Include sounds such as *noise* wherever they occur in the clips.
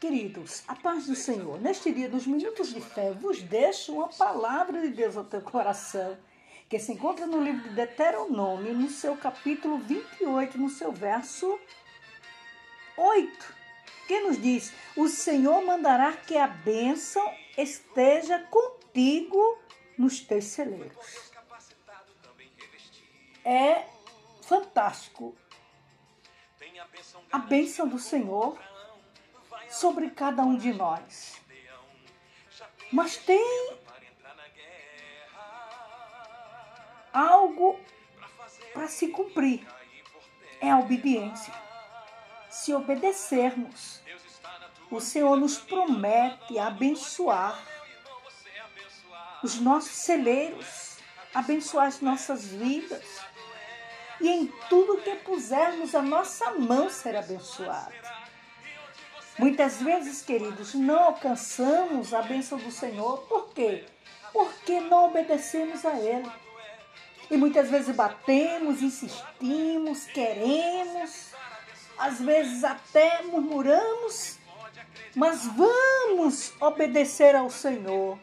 Queridos, a paz do Senhor, neste dia dos minutos de fé, vos deixo uma palavra de Deus ao teu coração, que se encontra no livro de Deuteronômio, no seu capítulo 28, no seu verso 8, que nos diz: O Senhor mandará que a bênção esteja contigo nos teus celeiros. É fantástico. A bênção do Senhor sobre cada um de nós. Mas tem algo para se cumprir. É a obediência. Se obedecermos, o Senhor nos promete abençoar os nossos celeiros, abençoar as nossas vidas. E em tudo que pusermos a nossa mão ser abençoada. Muitas vezes, queridos, não alcançamos a bênção do Senhor. Por quê? Porque não obedecemos a Ele. E muitas vezes batemos, insistimos, queremos, às vezes até murmuramos, mas vamos obedecer ao Senhor.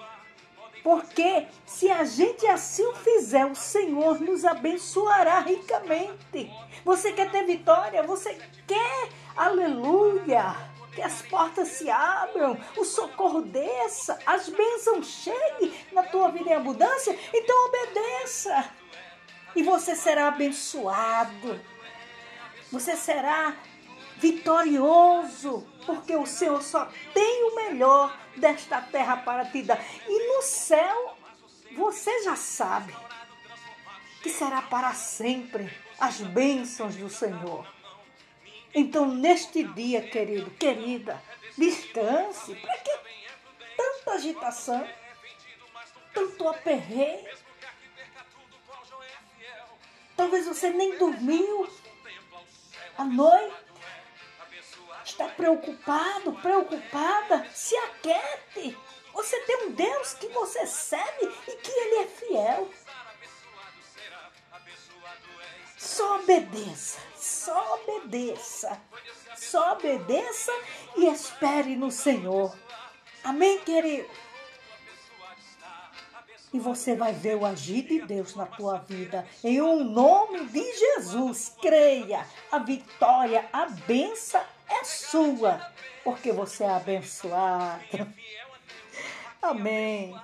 Porque se a gente assim o fizer, o Senhor nos abençoará ricamente. Você quer ter vitória? Você quer? Aleluia! Que as portas se abram, o socorro desça, as bênçãos cheguem na tua vida em abundância, então obedeça. E você será abençoado. Você será vitorioso, porque o Senhor só tem o melhor desta terra para te dar. E no céu, você já sabe que será para sempre as bênçãos do Senhor. Então, neste dia, querido, querida, descanse. Para que tanta agitação? Tanto aperreio? Talvez você nem dormiu à noite. Está preocupado, preocupada? Se aquiete. Você tem um Deus que você serve e que Ele é fiel. Só obedeça, só obedeça, só obedeça e espere no Senhor. Amém, querido? E você vai ver o agir de Deus na tua vida. Em um nome de Jesus, creia. A vitória, a benção é sua, porque você é abençoado. *laughs* Amém.